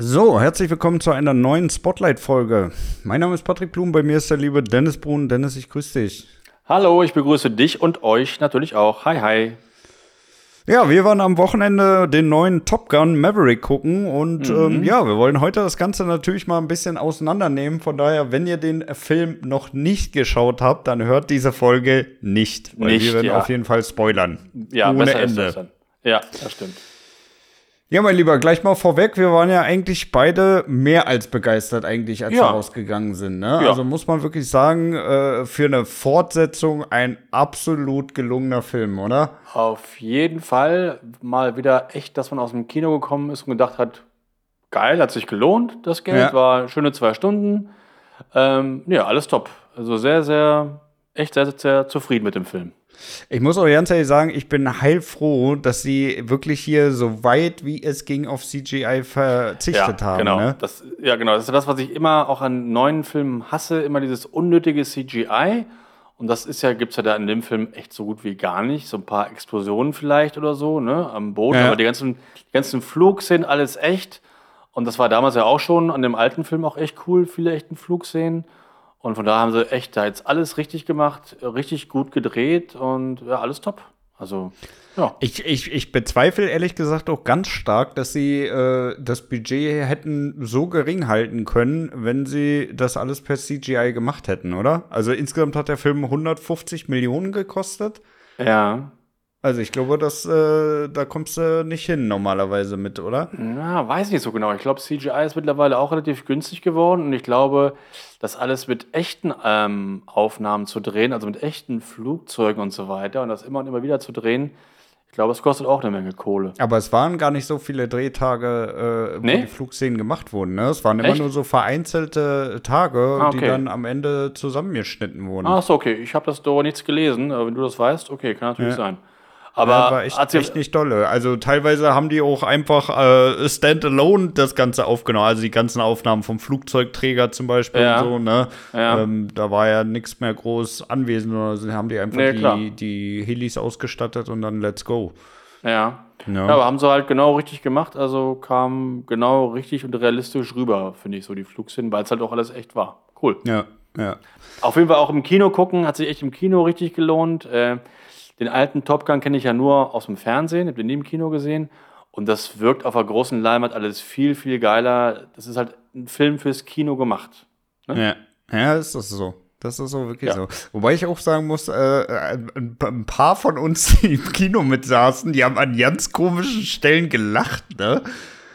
So, herzlich willkommen zu einer neuen Spotlight-Folge. Mein Name ist Patrick Blum, bei mir ist der liebe Dennis Brun. Dennis, ich grüße dich. Hallo, ich begrüße dich und euch natürlich auch. Hi, hi. Ja, wir waren am Wochenende den neuen Top Gun Maverick gucken und Mhm. ähm, ja, wir wollen heute das Ganze natürlich mal ein bisschen auseinandernehmen. Von daher, wenn ihr den Film noch nicht geschaut habt, dann hört diese Folge nicht, weil Nicht, wir werden ja. auf jeden Fall spoilern. Ja, Ohne Ende. Ja, das stimmt. Ja, mein Lieber, gleich mal vorweg, wir waren ja eigentlich beide mehr als begeistert eigentlich, als Ja. wir rausgegangen sind. Ne? Ja. Also muss man wirklich sagen, äh, für eine Fortsetzung ein absolut gelungener Film, oder? Auf jeden Fall mal wieder echt, dass man aus dem Kino gekommen ist und gedacht hat, geil, hat sich gelohnt, das Geld, Ja. war schöne zwei Stunden. Ähm, ja, alles top. Also sehr, sehr, echt sehr, sehr zufrieden mit dem Film. Ich muss auch ganz ehrlich sagen, ich bin heilfroh, dass sie wirklich hier so weit wie es ging auf CGI verzichtet haben. genau. Ne? Das, ja, genau. Das ist das, was ich immer auch an neuen Filmen hasse, immer dieses unnötige CGI. Und das ist ja, gibt's ja da in dem Film echt so gut wie gar nicht. So ein paar Explosionen vielleicht oder so, ne, am Boden. Ja. Aber die ganzen, die ganzen Flugszenen, alles echt. Und das war damals ja auch schon an dem alten Film auch echt cool, viele echten Flugszenen. Und von daher haben sie echt da jetzt alles richtig gemacht, richtig gut gedreht und ja, alles top. Also, ja. Ich, ich, ich bezweifle ehrlich gesagt auch ganz stark, dass sie äh, das Budget hätten so gering halten können, wenn sie das alles per CGI gemacht hätten, oder? Also insgesamt hat der Film 150 Millionen gekostet. Ja. Also ich glaube, dass, äh, da kommst du nicht hin normalerweise mit, oder? Ja, weiß nicht so genau. Ich glaube, CGI ist mittlerweile auch relativ günstig geworden und ich glaube, das alles mit echten ähm, Aufnahmen zu drehen, also mit echten Flugzeugen und so weiter und das immer und immer wieder zu drehen, ich glaube, es kostet auch eine Menge Kohle. Aber es waren gar nicht so viele Drehtage, äh, wo Nee? die Flugszenen gemacht wurden. Ne? Es waren immer Echt? nur so vereinzelte Tage, Ah, die okay. dann am Ende zusammengeschnitten wurden. Ach so, okay. Ich habe das da nichts gelesen, aber wenn du das weißt, okay, kann natürlich Ja. sein. Ja, Aber war echt, echt nicht dolle. Also teilweise haben die auch einfach äh, standalone das Ganze aufgenommen. Also die ganzen Aufnahmen vom Flugzeugträger zum Beispiel Ja. und so, ne? Ja. Ähm, da war ja nichts mehr groß anwesend, oder sie haben die einfach Nee, die, die Helis ausgestattet und dann let's go. Ja. Ja. ja. aber haben sie halt genau richtig gemacht, also kam genau richtig und realistisch rüber, finde ich, so die Flugszenen, weil es halt auch alles echt war. Cool. Ja, ja. Auf jeden Fall auch im Kino gucken, hat sich echt im Kino richtig gelohnt. Äh, den alten Top Gun kenne ich ja nur aus dem Fernsehen, habe den nie im Kino gesehen. Und das wirkt auf der großen Leinwand alles viel, viel geiler. Das ist halt ein Film fürs Kino gemacht. Ja, ja, ist das so. Das ist so wirklich Ja. so. Wobei ich auch sagen muss, äh, ein, ein paar von uns, die im Kino mitsaßen, die haben an ganz komischen Stellen gelacht, ne?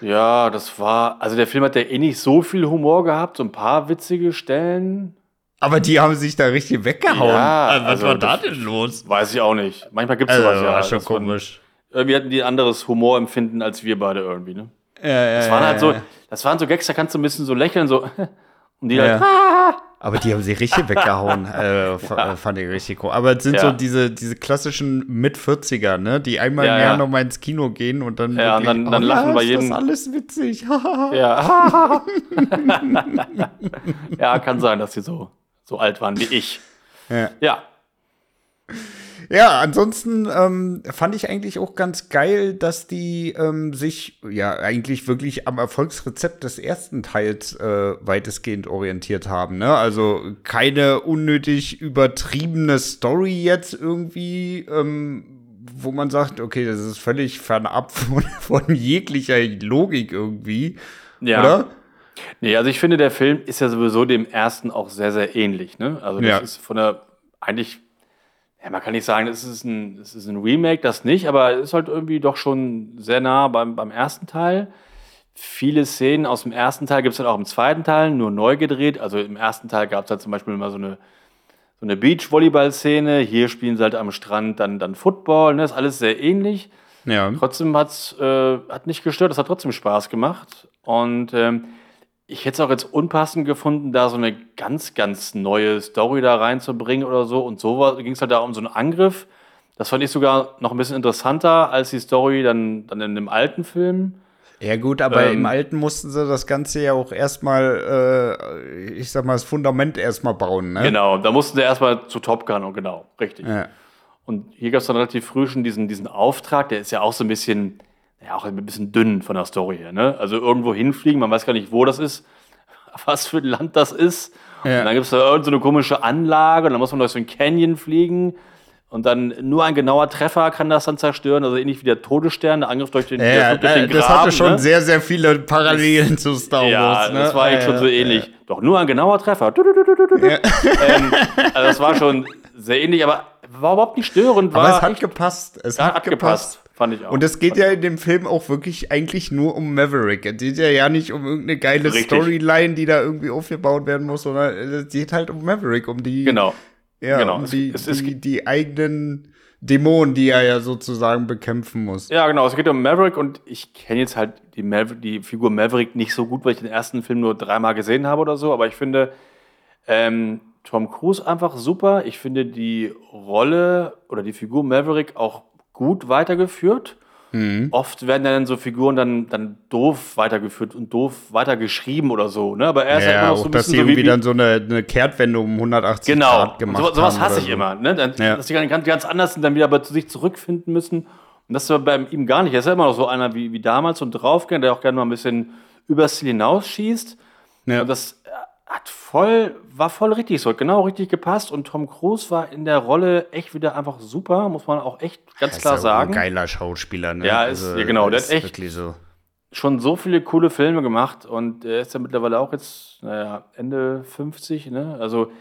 Ja, das war, also der Film hat ja eh nicht so viel Humor gehabt, so ein paar witzige Stellen. Aber die haben sich da richtig weggehauen. Ja, Also, was also war da das- denn los? Weiß ich auch nicht. Manchmal gibt es Also, sowas ja. war schon man- komisch. Irgendwie hatten die ein anderes Humorempfinden als wir beide irgendwie, ne? Ja, ja, Das waren halt so, das waren so Gags, da kannst du ein bisschen so lächeln, so. Und die Ja. halt, ah, Aber die haben sie richtig weggehauen. äh, äh, fand ich richtig cool. Aber es sind Ja. so diese, diese klassischen Mit-40er, ne? Die einmal Ja, im Jahr ja. nochmal ins Kino gehen und dann. Ja, und dann- dann lachen ja, bei ist jedem- Das alles witzig. Ja. ja, kann sein, dass sie so, so alt waren wie ich. ja. Ja. Ja, ansonsten ähm, fand ich eigentlich auch ganz geil, dass die ähm, sich ja eigentlich wirklich am Erfolgsrezept des ersten Teils äh, weitestgehend orientiert haben. Ne? Also keine unnötig übertriebene Story jetzt irgendwie, ähm, wo man sagt, okay, das ist völlig fernab von, von jeglicher Logik irgendwie. Ja. Oder? Nee, also ich finde, der Film ist ja sowieso dem ersten auch sehr, sehr ähnlich. Ne? Also das Ja. ist von der, eigentlich, ja, man kann nicht sagen, es ist ein, es ist ein Remake, das nicht, aber es ist halt irgendwie doch schon sehr nah beim, beim ersten Teil. Viele Szenen aus dem ersten Teil gibt es dann auch im zweiten Teil, nur neu gedreht. Also im ersten Teil gab es halt zum Beispiel mal so eine, so eine Beach-Volleyball-Szene. Hier spielen sie halt am Strand dann, dann Football. Ne? ist alles sehr ähnlich. Ja. Trotzdem hat's, äh, hat nicht gestört, es hat trotzdem Spaß gemacht. Und ähm, ich hätte es auch jetzt unpassend gefunden, da so eine ganz, ganz neue Story da reinzubringen oder so. Und so ging es halt da um so einen Angriff. Das fand ich sogar noch ein bisschen interessanter als die Story dann, dann in dem alten Film. Ja gut, aber Ähm, im Alten mussten sie das Ganze ja auch erstmal, äh, ich sag mal, das Fundament erstmal bauen, ne? Genau, da mussten sie erstmal zu Top Gun und genau, richtig. Ja. Und hier gab es dann relativ früh schon diesen, diesen Auftrag, der ist ja auch so ein bisschen, ja auch ein bisschen dünn von der Story her. Ne? Also irgendwo hinfliegen, man weiß gar nicht, wo das ist, was für ein Land das ist. Ja. Und dann gibt es da irgendeine so komische Anlage und dann muss man durch so einen Canyon fliegen. Und dann nur ein genauer Treffer kann das dann zerstören, also ähnlich wie der Todesstern, der Angriff durch den, ja, durch den Graben. Das hatte schon ne? sehr, sehr viele Parallelen zu Star Wars. Ja, ne? das war eigentlich schon so ähnlich. Doch nur ein genauer Treffer. Ja. ähm, also das war schon sehr ähnlich, aber war überhaupt nicht störend. aber es hat gepasst. Es hat, hat gepasst. Fand ich auch. Und es geht ja in dem Film auch wirklich eigentlich nur um Maverick. Es geht ja ja nicht um irgendeine geile Richtig. Storyline, die da irgendwie aufgebaut werden muss, sondern es geht halt um Maverick, um die. Genau. Ja, genau. um die, es, es, die, die eigenen Dämonen, die er ja sozusagen bekämpfen muss. Ja, genau. Es geht um Maverick und ich kenne jetzt halt die, Maver die Figur Maverick nicht so gut, weil ich den ersten Film nur dreimal gesehen habe oder so, aber ich finde ähm, Tom Cruise einfach super. Ich finde die Rolle oder die Figur Maverick auch gut weitergeführt. Mhm. Oft werden dann so Figuren dann, dann doof weitergeführt und doof weitergeschrieben oder so. Ne? Aber er ist ja, halt immer noch so ein dass sie irgendwie so wie, dann so eine, eine Kehrtwende um 180 genau. Grad gemacht haben. So, sowas hasse ich so. immer. Ne? Dann, ja. Dass die ganz, ganz anders sind, dann wieder zu sich zurückfinden müssen. Und das ist bei ihm gar nicht. Er ist ja immer noch so einer wie, wie damals und draufgehen, der auch gerne mal ein bisschen übers Ziel hinausschießt. Ja. Und das hat voll, war voll richtig so, genau richtig gepasst und Tom Cruise war in der Rolle echt wieder einfach super, muss man auch echt ganz klar sagen. Ein geiler Schauspieler, ne? Ja, ist, also, ja genau, der hat echt so. schon so viele coole Filme gemacht und er ist ja mittlerweile auch jetzt, naja, Ende 50, ne? Also,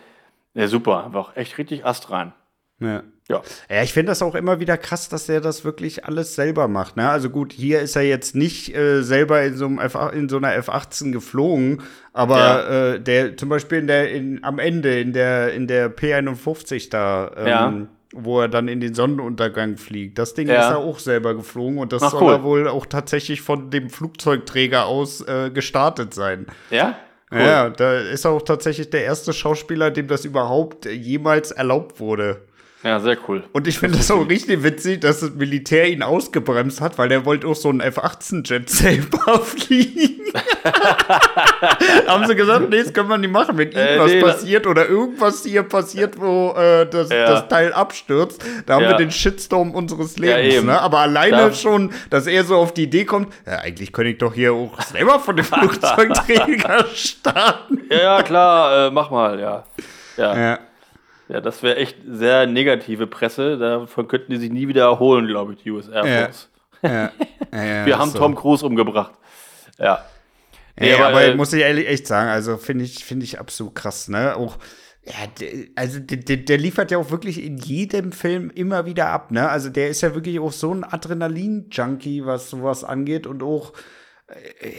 ja, super, einfach echt richtig astrein. Ja. Ja. ja, ich finde das auch immer wieder krass, dass er das wirklich alles selber macht. Ne? Also gut, hier ist er jetzt nicht äh, selber in so, einem F in so einer F-18 geflogen, aber ja. äh, der zum Beispiel in der, in, am Ende in der, in der P51 da, ähm, ja. wo er dann in den Sonnenuntergang fliegt, das Ding ist er auch selber geflogen und das Ach, soll cool. er wohl auch tatsächlich von dem Flugzeugträger aus äh, gestartet sein. Ja? Cool. Ja, da ist er auch tatsächlich der erste Schauspieler, dem das überhaupt jemals erlaubt wurde. Ja, sehr cool. Und ich finde das auch richtig witzig, dass das Militär ihn ausgebremst hat, weil der wollte auch so einen F-18-Jet selber fliegen. Haben sie gesagt, nee, das können wir nicht machen, wenn äh, irgendwas nee, passiert oder irgendwas hier passiert, wo äh, das, ja. das, Teil abstürzt, da haben ja. wir den Shitstorm unseres Lebens. Ja, ne? Aber alleine da. schon, dass er so auf die Idee kommt, ja, eigentlich könnte ich doch hier auch selber von dem Flugzeugträger starten. Ja, klar, äh, mach mal, ja. ja. Ja, das wäre echt sehr negative Presse. Davon könnten die sich nie wieder erholen, glaube ich, die US Air Force. Ja. Ja. Wir haben so. Tom Cruise umgebracht. Ja. Nee, aber, aber äh, muss ich ehrlich echt sagen, also finde ich, finde ich absolut krass, ne? Auch, ja, also der, der, liefert ja auch wirklich in jedem Film immer wieder ab, ne? Also der ist ja wirklich auch so ein Adrenalin-Junkie, was sowas angeht und auch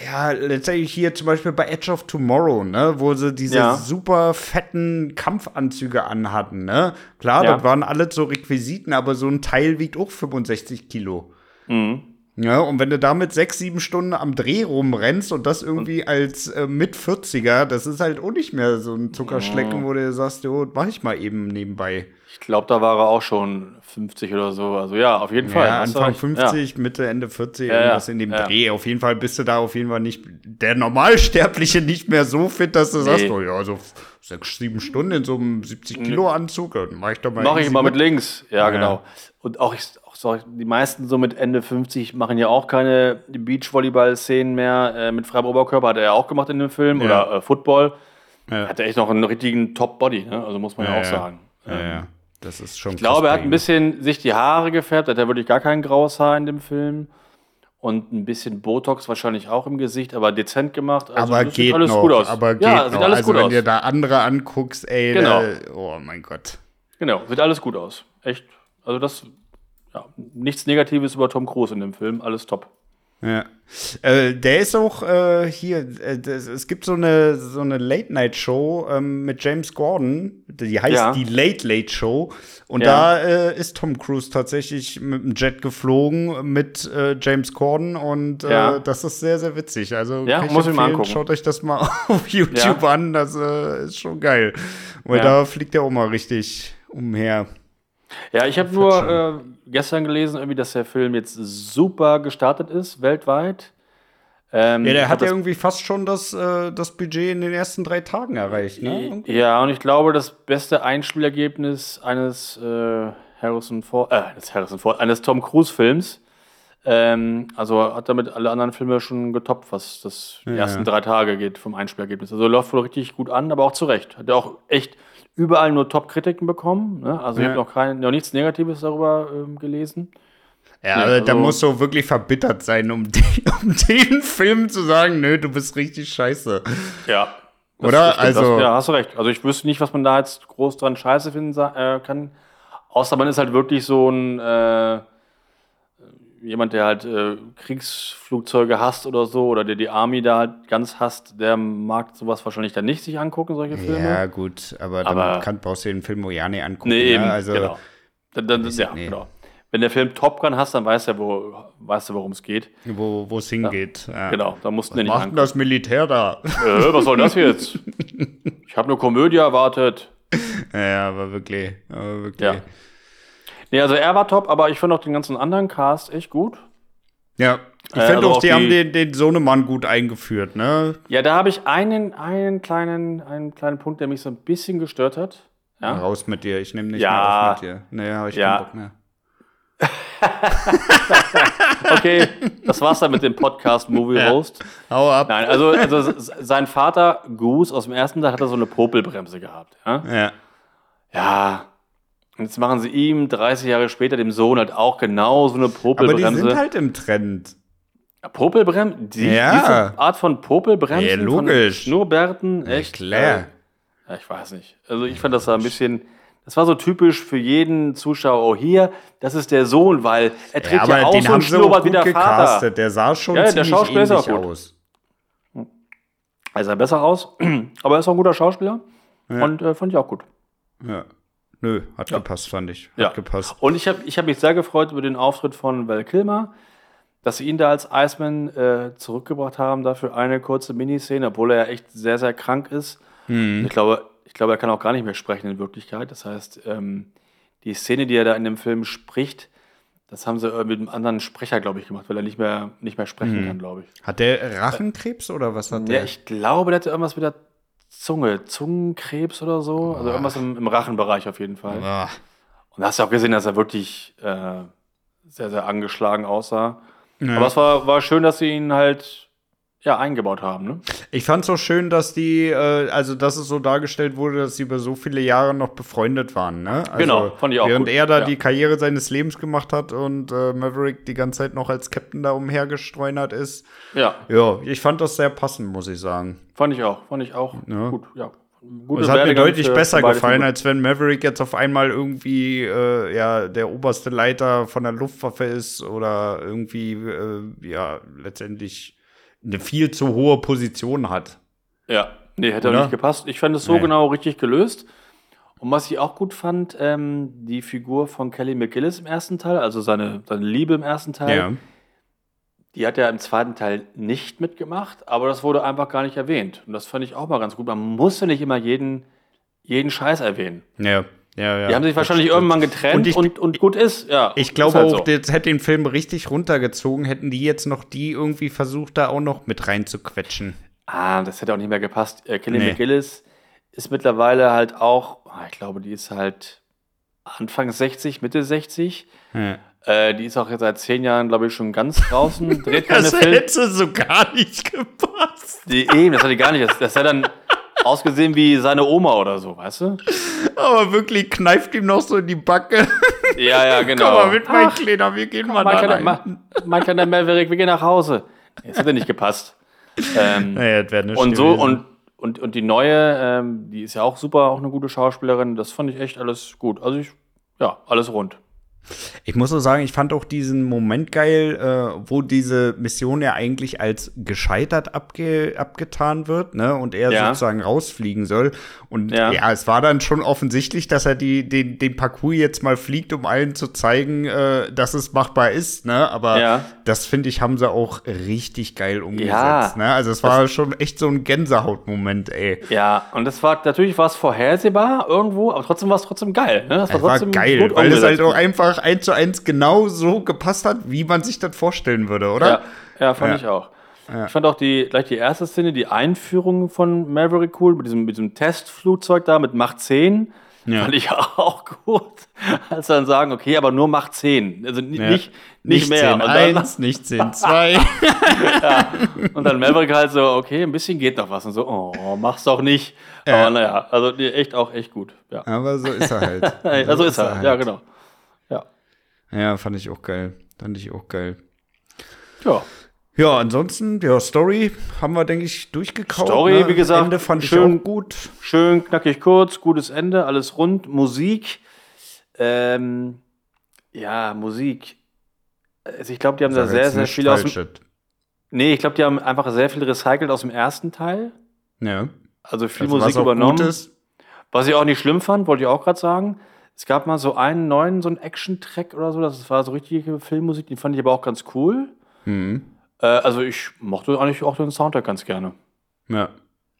ja, letztendlich hier zum Beispiel bei Edge of Tomorrow, ne, wo sie diese ja. super fetten Kampfanzüge anhatten, ne? Klar, ja. das waren alle so Requisiten, aber so ein Teil wiegt auch 65 Kilo. Mhm. Ja, und wenn du damit sechs, sieben Stunden am Dreh rumrennst und das irgendwie als äh, mit 40er, das ist halt auch nicht mehr so ein Zuckerschlecken, mhm. wo du sagst, jo, mach ich mal eben nebenbei. Ich glaube, da war er auch schon 50 oder so. Also ja, auf jeden Fall. Ja, Anfang 50, ja. Mitte, Ende 40, ja, irgendwas in dem Dreh. Auf jeden Fall bist du da auf jeden Fall nicht, der Normalsterbliche nicht mehr so fit, dass du nee. sagst, oh ja, so sechs, sieben Stunden in so einem 70 Kilo Anzug, dann mach ich doch mal. Mach ich mal mit, mit links. Ja, genau. Und auch, ich, so, die meisten so mit Ende 50 machen ja auch keine Beachvolleyball-Szenen mehr. Äh, mit freiem Oberkörper hat er ja auch gemacht in dem Film. Oder äh, Football. Hat er echt noch einen richtigen Top-Body, ne? also muss man ja, auch sagen. Ja, ja. Ähm, das ist schon Ich glaube, er hat ein bisschen sich die Haare gefärbt, hat er wirklich gar kein graues Haar in dem Film. Und ein bisschen Botox wahrscheinlich auch im Gesicht, aber dezent gemacht. Also aber geht alles noch, gut aus. Aber geht ja, sieht alles also gut wenn aus. dir da andere anguckst, ey, genau. Da, oh mein Gott. Genau, sieht alles gut aus. Echt. Also das, ja, nichts Negatives über Tom Cruise in dem Film, alles top. Ja. Äh, der ist auch äh, hier, äh, das, es gibt so eine, so eine Late-Night-Show ähm, mit James Gordon, die heißt ja. die Late Late Show. Und ja. da äh, ist Tom Cruise tatsächlich mit dem Jet geflogen mit äh, James Gordon und äh, ja. das ist sehr, sehr witzig. Also ja, muss ich mal angucken. Schaut euch das mal auf YouTube an, das ist schon geil. Weil da fliegt er auch mal richtig umher. Ja, ich habe nur äh, gestern gelesen, irgendwie, dass der Film jetzt super gestartet ist, weltweit. Ähm, ja, der hat ja irgendwie fast schon das, äh, das Budget in den ersten drei Tagen erreicht, ne? Ja, und ich glaube, das beste Einspielergebnis eines äh, Harrison Ford, äh, eines Harrison Ford, eines Tom Cruise-Films Ähm, also hat damit alle anderen Filme schon getoppt, was das die Ja. ersten drei Tage geht vom Einspielergebnis. Also läuft wohl richtig gut an, aber auch zu Recht. Hat ja auch echt überall nur Top-Kritiken bekommen. Ne? Also ich Ja. habe noch, kein, noch nichts Negatives darüber ähm, gelesen. Ja, Nee, also, da also- musst du wirklich verbittert sein, um, den, um den Film zu sagen, nö, du bist richtig scheiße. Ja. Oder? Das, stimmt, Also- das, ja, hast du recht. Also ich wüsste nicht, was man da jetzt groß dran scheiße finden äh, kann. Außer man ist halt wirklich so ein äh, jemand, der halt äh, Kriegsflugzeuge hasst oder so, oder der die Army da halt ganz hasst, der mag sowas wahrscheinlich dann nicht sich angucken, solche Filme. Ja, gut, aber dann Aber- kann, brauchst du den Film ja nicht angucken. Nee, ne? eben. Also, genau. Dann, dann, ja, nee. genau. Wenn der Film Top Gun hast, dann weißt du, wo, weißt du worum es geht. wo es hingeht. Ja. Genau, da mussten wir nicht Macht denn das Militär da? Äh, was soll das jetzt? Ich habe eine Komödie erwartet. ja, aber wirklich. Aber wirklich. Ja. Nee, also er war top, aber ich fand auch den ganzen anderen Cast echt gut. Ja, ich Äh, finde also auch, die, die- haben den, den Sohnemann gut eingeführt, ne? Ja, da habe ich einen, einen, kleinen, einen kleinen Punkt, der mich so ein bisschen gestört hat. Ja, Raus mit dir, ich nehme nicht Ja. mehr auf mit dir. Nee, hab ich Ja. keinen Bock mehr. okay, das war's dann mit dem Podcast Movie Ja. Roast. Hau ab. Nein, also, also sein Vater Goose aus dem ersten Teil hat er so eine Popelbremse gehabt. Ja, Ja. ja. Und jetzt machen sie ihm 30 Jahre später, dem Sohn, halt auch genau so eine Aber die Popelbremse. sind halt im Trend. Popelbremse? Die, Ja. Diese Art von Popelbremsen? Ja, logisch. Schnurrbärten? Echt? klar. Äh, Ja, ich weiß nicht. Also ich fand das da ein bisschen, das war so typisch für jeden Zuschauer, oh hier, das ist der Sohn, weil er trägt ja, aber auch den so einen Schnurrbart wie der Vater. gecastet. Der sah schon Ja, der ziemlich Schauspieler ist auch ähnlich gut. aus. Er sah besser aus, aber er ist auch ein guter Schauspieler und äh, fand ich auch gut. Ja. Nö, hat gepasst, fand ich. Hat Ja. gepasst. Und ich habe ich hab mich sehr gefreut über den Auftritt von Val Kilmer, dass sie ihn da als Iceman äh, zurückgebracht haben, dafür eine kurze Miniszene, obwohl er ja echt sehr, sehr krank ist. Mhm. Ich glaube, ich glaube, er kann auch gar nicht mehr sprechen in Wirklichkeit. Das heißt, ähm, die Szene, die er da in dem Film spricht, das haben sie äh, mit einem anderen Sprecher, glaube ich, gemacht, weil er nicht mehr, nicht mehr sprechen kann, glaube ich. Hat der Rachenkrebs oder was hat der? Ja, ich glaube, der hatte irgendwas mit der Zunge, Zungenkrebs oder so. Also irgendwas im, im Rachenbereich auf jeden Fall. Ah. Und da hast du auch gesehen, dass er wirklich äh, sehr, sehr angeschlagen aussah. Ja. Aber es war, war schön, dass sie ihn halt ja, eingebaut haben. Ne? Ich fand es so schön, dass die, äh, also dass es so dargestellt wurde, dass sie über so viele Jahre noch befreundet waren. Ne? Also, Genau, fand ich auch Während gut, er da ja. die Karriere seines Lebens gemacht hat und äh, Maverick die ganze Zeit noch als Captain da umhergestreunert ist. Ja, Ja, ich fand das sehr passend, muss ich sagen. fand ich auch. Fand ich auch Ja. gut. Ja. Gute Es hat mir deutlich für- besser für gefallen, als wenn Maverick jetzt auf einmal irgendwie äh, ja der oberste Leiter von der Luftwaffe ist oder irgendwie äh, ja letztendlich eine viel zu hohe Position hat. Ja, nee, hätte Oder? auch nicht gepasst. Ich fand es so Nee. genau richtig gelöst. Und was ich auch gut fand, ähm, die Figur von Kelly McGillis im ersten Teil, also seine, seine Liebe im ersten Teil, Ja. die hat ja im zweiten Teil nicht mitgemacht, aber das wurde einfach gar nicht erwähnt. Und das fand ich auch mal ganz gut. Man muss ja nicht immer jeden, jeden Scheiß erwähnen. Ja, ja, ja. Die haben sich wahrscheinlich irgendwann getrennt Und und, ich- und, gut ist. Ja, Ich glaube halt auch, so. das hätte den Film richtig runtergezogen, hätten die jetzt noch die irgendwie versucht, da auch noch mit reinzuquetschen. Ah, das hätte auch nicht mehr gepasst. Äh, Kelly Nee. McGillis ist mittlerweile halt auch, ah, ich glaube, die ist halt Anfang 60, Mitte 60. Ja. Äh, die ist auch jetzt seit zehn Jahren, glaube ich, schon ganz draußen, dreht keine Das hätte so gar nicht gepasst. Die, eben, das hat die gar nicht. Das, das hat dann ausgesehen wie seine Oma oder so, weißt du? Aber wirklich kneift ihm noch so in die Backe. Ja, ja, genau. Komm mal mit, mein Ach, Kleiner, wir gehen mal rein. Ma- mein kleiner Maverick, wir gehen nach Hause. Das hat ja nicht gepasst. Ähm, Naja, das wäre nicht und so, gewesen. und, und, und die neue, ähm, die ist ja auch super, auch eine gute Schauspielerin. Das fand ich echt alles gut. Also ich, ja, alles rund. Ich muss so sagen, ich fand auch diesen Moment geil, äh, wo diese Mission ja eigentlich als gescheitert abge abgetan wird, ne? Und er Ja. sozusagen rausfliegen soll. Und ja. Ja. es war dann schon offensichtlich, dass er die, den, den Parcours jetzt mal fliegt, um allen zu zeigen, äh, dass es machbar ist, ne? Aber Ja. das finde ich, haben sie auch richtig geil umgesetzt. Ne? Also es war schon echt so ein Gänsehautmoment, ey. Ja, und das war natürlich was vorhersehbar irgendwo, aber trotzdem war es trotzdem geil. Ne? Das Es war trotzdem geil, gut weil es halt auch einfach eins zu eins genau so gepasst hat, wie man sich das vorstellen würde, oder? Ja, ja fand Ja. ich auch. Ich fand auch die, gleich die erste Szene, die Einführung von Maverick cool, mit diesem, mit diesem Testflugzeug da mit Macht 10. Ja. Fand ich auch gut. Als dann sagen, okay, aber nur mach 10. Also nicht, ja. nicht, nicht, mehr. 10, und dann, 1, nicht 10, 2. ja. Und dann Maverick halt so, okay, ein bisschen geht noch was. Und so, oh, mach's doch nicht. Ja. Aber naja, also echt auch echt gut. Ja. Aber so ist er halt. ja, so, ist er, halt. ja, genau. Ja. Fand ich auch geil. Fand ich auch geil. Ja. Ja, ansonsten, ja, Story haben wir, denke ich, durchgekaut. Story, ne? wie gesagt, Ende fand schön, ich auch gut. Schön, knackig kurz, gutes Ende, alles rund. Musik, ähm, ja, Musik. Also ich glaube, die haben da sehr, sehr viel aus dem. Nee, ich glaube, die haben einfach sehr viel recycelt aus dem ersten Teil. Ja. Also viel also Musik übernommen. Was ich auch nicht schlimm fand, wollte ich auch gerade sagen. Es gab mal so einen neuen, so einen Action-Track oder so. Das war so richtige Filmmusik, die fand ich aber auch ganz cool. Mhm. Äh, also ich mochte eigentlich auch den Soundtrack ganz gerne. Ja.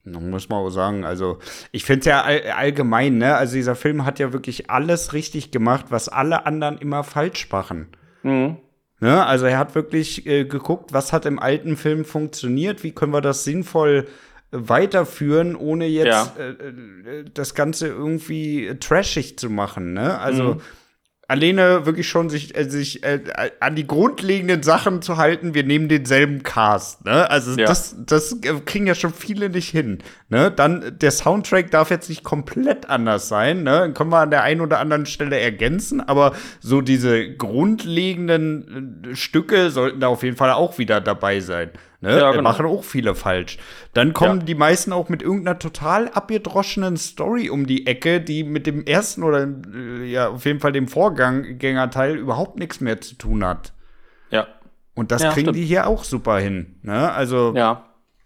Muss man auch sagen, also ich finde es ja all, allgemein, ne? Also dieser Film hat ja wirklich alles richtig gemacht, was alle anderen immer falsch machen. Mhm. Ne? Also er hat wirklich äh, geguckt, was hat im alten Film funktioniert, wie können wir das sinnvoll weiterführen, ohne jetzt ja. äh, äh das Ganze irgendwie trashig zu machen. Ne? Also mhm alleine wirklich schon sich, äh, sich äh, an die grundlegenden Sachen zu halten, wir nehmen denselben Cast, ne? Also ja. das, das kriegen ja schon viele nicht hin. Ne? Dann der Soundtrack darf jetzt nicht komplett anders sein, ne? Können wir an der einen oder anderen Stelle ergänzen, aber so diese grundlegenden äh, Stücke sollten da auf jeden Fall auch wieder dabei sein. Ne? Ja, genau. Machen auch viele falsch. Dann kommen ja. die meisten auch mit irgendeiner total abgedroschenen Story um die Ecke, die mit dem ersten oder äh, ja, auf jeden Fall dem Vorgängerteil überhaupt nichts mehr zu tun hat. Ja. Und das ja, kriegen stimmt. die hier auch super hin. Ne? Also ja.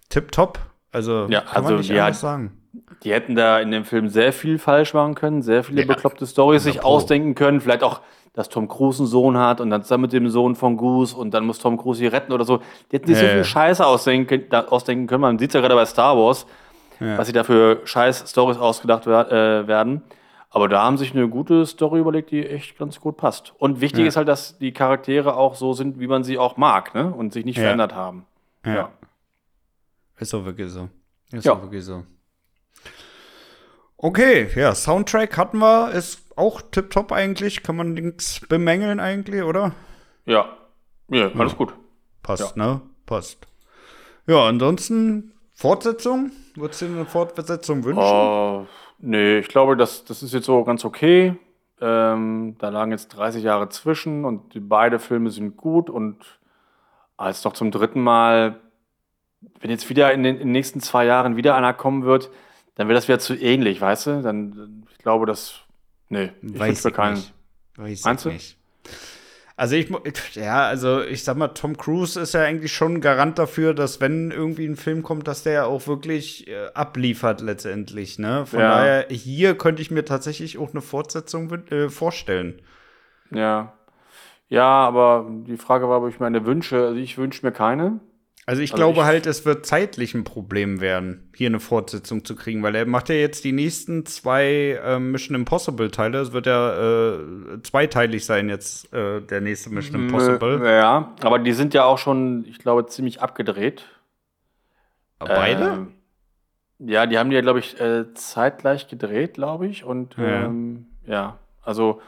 tipptopp. Also ja, kann also, man nicht ja, anders sagen. Die hätten da in dem Film sehr viel falsch machen können, sehr viele bekloppte Stories sich ausdenken können, vielleicht auch dass Tom Cruise einen Sohn hat und dann zusammen mit dem Sohn von Goose und dann muss Tom Cruise sie retten oder so. Die hätten sich ja, so viel Scheiße ausdenken, ausdenken können. Man sieht es ja gerade bei Star Wars, ja. was sie da für scheiß Stories ausgedacht äh, werden. Aber da haben sich eine gute Story überlegt, die echt ganz gut passt. Und wichtig ja. ist halt, dass die Charaktere auch so sind, wie man sie auch mag, ne? Und sich nicht verändert haben. Ja. Ist auch wirklich so. Ist auch wirklich so. Okay, ja, Soundtrack hatten wir, ist auch tipptopp eigentlich, kann man nichts bemängeln eigentlich, oder? Ja, ja, alles ja. gut. Passt, ja. ne? Passt. Ja, ansonsten Fortsetzung? Würdest du dir eine Fortsetzung wünschen? Uh, nee, ich glaube, das, das ist jetzt so ganz okay. Ähm, da lagen jetzt 30 Jahre zwischen und die, beide Filme sind gut und als doch zum dritten Mal, wenn jetzt wieder in den, in den nächsten zwei Jahren wieder einer kommen wird, dann wird das wieder zu ähnlich, weißt du? Dann, ich glaube, das, nee, ich Weiß ich keinen. Nicht. Weiß Meinst ich nicht. Also ich, ja, also ich sag mal, Tom Cruise ist ja eigentlich schon ein Garant dafür, dass wenn irgendwie ein Film kommt, dass der ja auch wirklich äh, abliefert letztendlich, ne? Von ja. daher, hier könnte ich mir tatsächlich auch eine Fortsetzung äh, vorstellen. Ja. Ja, aber die Frage war, ob ich meine Wünsche, also ich wünsche mir keine. Also ich also glaube ich halt, es wird zeitlich ein Problem werden, hier eine Fortsetzung zu kriegen, weil er macht ja jetzt die nächsten zwei äh, Mission Impossible Teile. Es wird ja äh, zweiteilig sein jetzt äh, der nächste Mission Impossible. Ja, aber die sind ja auch schon, ich glaube, ziemlich abgedreht. Beide? Ähm, ja, die haben die ja, glaube ich, äh, zeitgleich gedreht, glaube ich. Und ja. Ähm, ja, also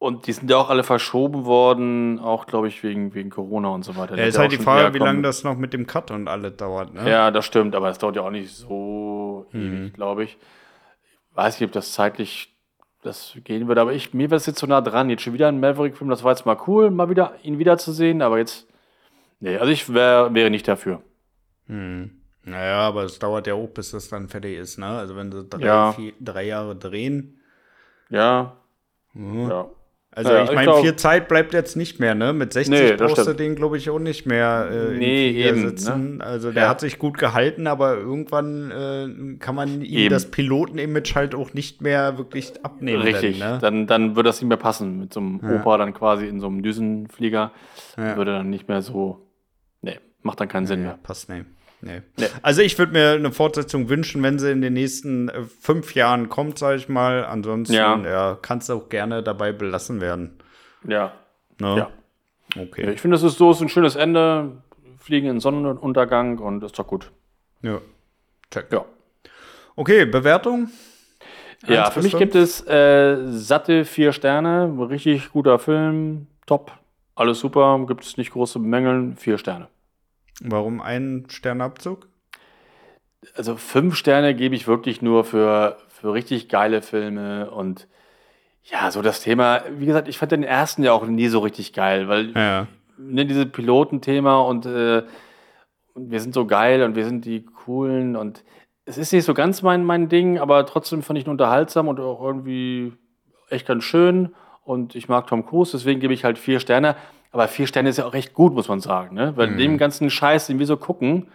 und die sind ja auch alle verschoben worden, auch glaube ich wegen, wegen Corona und so weiter. Ja, ist halt die Frage, wie lange das noch mit dem Cut und alles dauert. Ne? Ja, das stimmt, aber es dauert ja auch nicht so mhm. ewig, glaube ich. Weiß nicht, ob das zeitlich das gehen würde, aber ich, mir wäre es jetzt so nah dran. Jetzt schon wieder ein Maverick-Film, das war jetzt mal cool, mal wieder ihn wiederzusehen, aber jetzt, nee, also ich wär, wäre nicht dafür. Mhm. Naja, aber es dauert ja auch, bis das dann fertig ist, ne? Also wenn sie drei, ja. vier, drei Jahre drehen. Ja. Mhm. Ja. Also ja, ich meine, viel Zeit bleibt jetzt nicht mehr, ne? Mit 60 nee, brauchst du den, glaube ich, auch nicht mehr äh, nee, eben, sitzen. Ne? Also der ja. hat sich gut gehalten, aber irgendwann äh, kann man ihm eben. das Piloten-Image halt auch nicht mehr wirklich abnehmen. Richtig, denn, ne? dann, dann würde das nicht mehr passen. Mit so einem ja. Opa dann quasi in so einem Düsenflieger würde dann nicht mehr so. Nee, macht dann keinen Sinn mehr. Passt, nee. Nee. nee. Also ich würde mir eine Fortsetzung wünschen, wenn sie in den nächsten äh, fünf Jahren kommt, sage ich mal. Ansonsten ja. ja kannst du auch gerne dabei belassen werden. Ja. Ne? Ja. Okay. Ja, ich finde, das ist so ist ein schönes Ende. Fliegen in Sonnenuntergang und ist doch gut. Ja. Check. Ja. Okay, Bewertung? Ja, für mich gibt es äh, satte vier Sterne. Richtig guter Film. Top. Alles super. Gibt es nicht große Bemängeln. Vier Sterne. Warum ein Sternabzug? Also fünf Sterne gebe ich wirklich nur für, für richtig geile Filme und ja, so das Thema, wie gesagt, ich fand den ersten ja auch nie so richtig geil, weil Ja. ne, dieses Pilotenthema und, äh, wir sind so geil und wir sind die coolen und es ist nicht so ganz mein, mein Ding, aber trotzdem fand ich ihn unterhaltsam und auch irgendwie echt ganz schön und ich mag Tom Cruise, deswegen gebe ich halt vier Sterne. Aber vier Sterne ist ja auch recht gut, muss man sagen, ne? Weil dem ganzen Scheiß, den wir so gucken,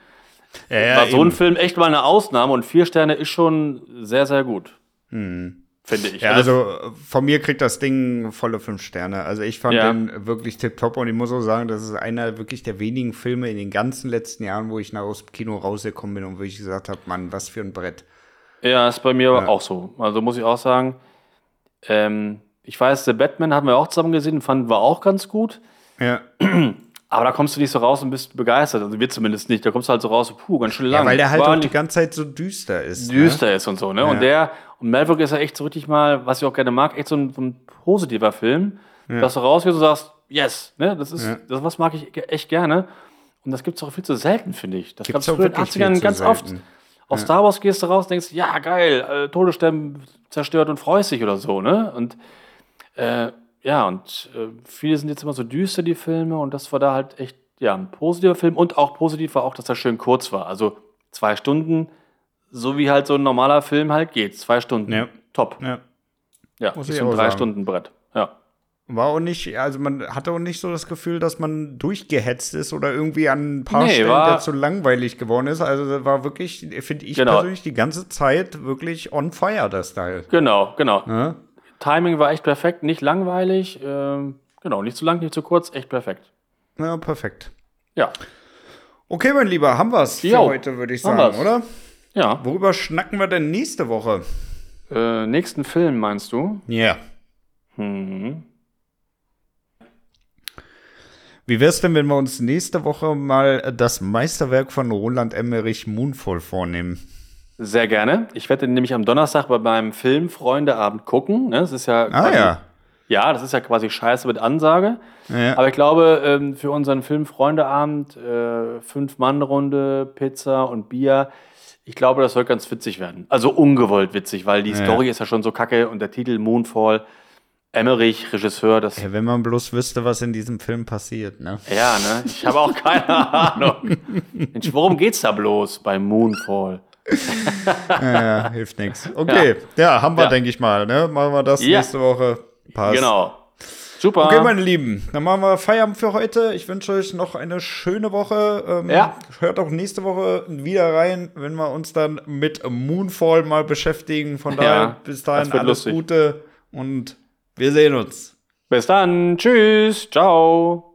Ja, ja, war so ein eben. Film echt mal eine Ausnahme und vier Sterne ist schon sehr, sehr gut. Finde ich. Ja, also äh, von mir kriegt das Ding volle fünf Sterne. Also ich fand Ja. den wirklich tipptopp und ich muss auch sagen, das ist einer wirklich der wenigen Filme in den ganzen letzten Jahren, wo ich nach aus dem Kino rausgekommen bin und wo ich gesagt habe, Mann, was für ein Brett. Ja, ist bei mir auch so. Also muss ich auch sagen, ähm, ich weiß, The Batman hatten wir auch zusammen gesehen, fanden wir auch ganz gut. Ja. Aber da kommst du nicht so raus und bist begeistert. Also wir zumindest nicht. Da kommst du halt so raus, puh, ganz schön lang. ja, weil der halt auch die ganze Zeit so düster ist. düster ist und so, ne? Ja. Und der, und Maverick ist ja echt so richtig mal, was ich auch gerne mag, echt so ein, so ein positiver Film, dass du rausgehst und sagst, yes, ne? Das ist, Ja. das was mag ich echt gerne. Und das gibt es auch viel zu selten, finde ich. Das gab's auch früher in den wirklich viel 80ern zu ganz oft. Aus Star Wars gehst du raus und denkst, ja, geil, äh, Todesstern zerstört und freust dich oder so, ne? Und äh, ja, und äh, viele sind jetzt immer so düster, die Filme, und das war da halt echt, ja, ein positiver Film. Und auch positiv war auch, dass er schön kurz war. Also zwei Stunden, so wie halt so ein normaler Film halt geht. Zwei Stunden. Ja. Top. Ja. Ja, Muss ist ein. Drei-Stunden-Brett. Ja. War auch nicht, also man hatte auch nicht so das Gefühl, dass man durchgehetzt ist oder irgendwie an ein paar Nee, Stellen zu langweilig geworden ist. Also das war wirklich, finde ich Genau. persönlich, die ganze Zeit wirklich on fire, das Teil. Genau, genau. Ja? Timing war echt perfekt, nicht langweilig. Ähm, genau, nicht zu lang, nicht zu kurz, echt perfekt. ja, perfekt. Ja. Okay, mein Lieber, haben wir's für Jo, heute, würde ich sagen, wir's. oder? Ja. Worüber schnacken wir denn nächste Woche? Äh, nächsten Film meinst du? Ja. Mhm. Wie wär's denn, wenn wir uns nächste Woche mal das Meisterwerk von Roland Emmerich Moonfall vornehmen? Sehr gerne. Ich werde den nämlich am Donnerstag bei meinem Filmfreundeabend gucken. Ne? Das ist ja Ah quasi, ja. Ja, das ist ja quasi Scheiße mit Ansage. Ja. Aber ich glaube, ähm, für unseren Filmfreundeabend, äh, Fünf-Mann-Runde, Pizza und Bier, ich glaube, das soll ganz witzig werden. Also ungewollt witzig, weil die Ja. Story ist ja schon so kacke und der Titel Moonfall, Emmerich, Regisseur, das. Ja, wenn man bloß wüsste, was in diesem Film passiert, ne? Ja, ne? Ich habe auch keine Ahnung. Mensch, worum geht's da bloß bei Moonfall? Ja, ja, hilft nichts. Okay, ja, haben wir, Ja. denke ich mal, ne? Machen wir das Ja. nächste Woche. Passt. Genau. Super. Okay, meine Lieben, dann machen wir Feierabend für heute. Ich wünsche euch noch eine schöne Woche. Ähm, Ja. Hört auch nächste Woche wieder rein, wenn wir uns dann mit Moonfall mal beschäftigen. Von daher, Ja, bis dahin alles lustig. Gute und wir sehen uns. Bis dann. Tschüss. Ciao.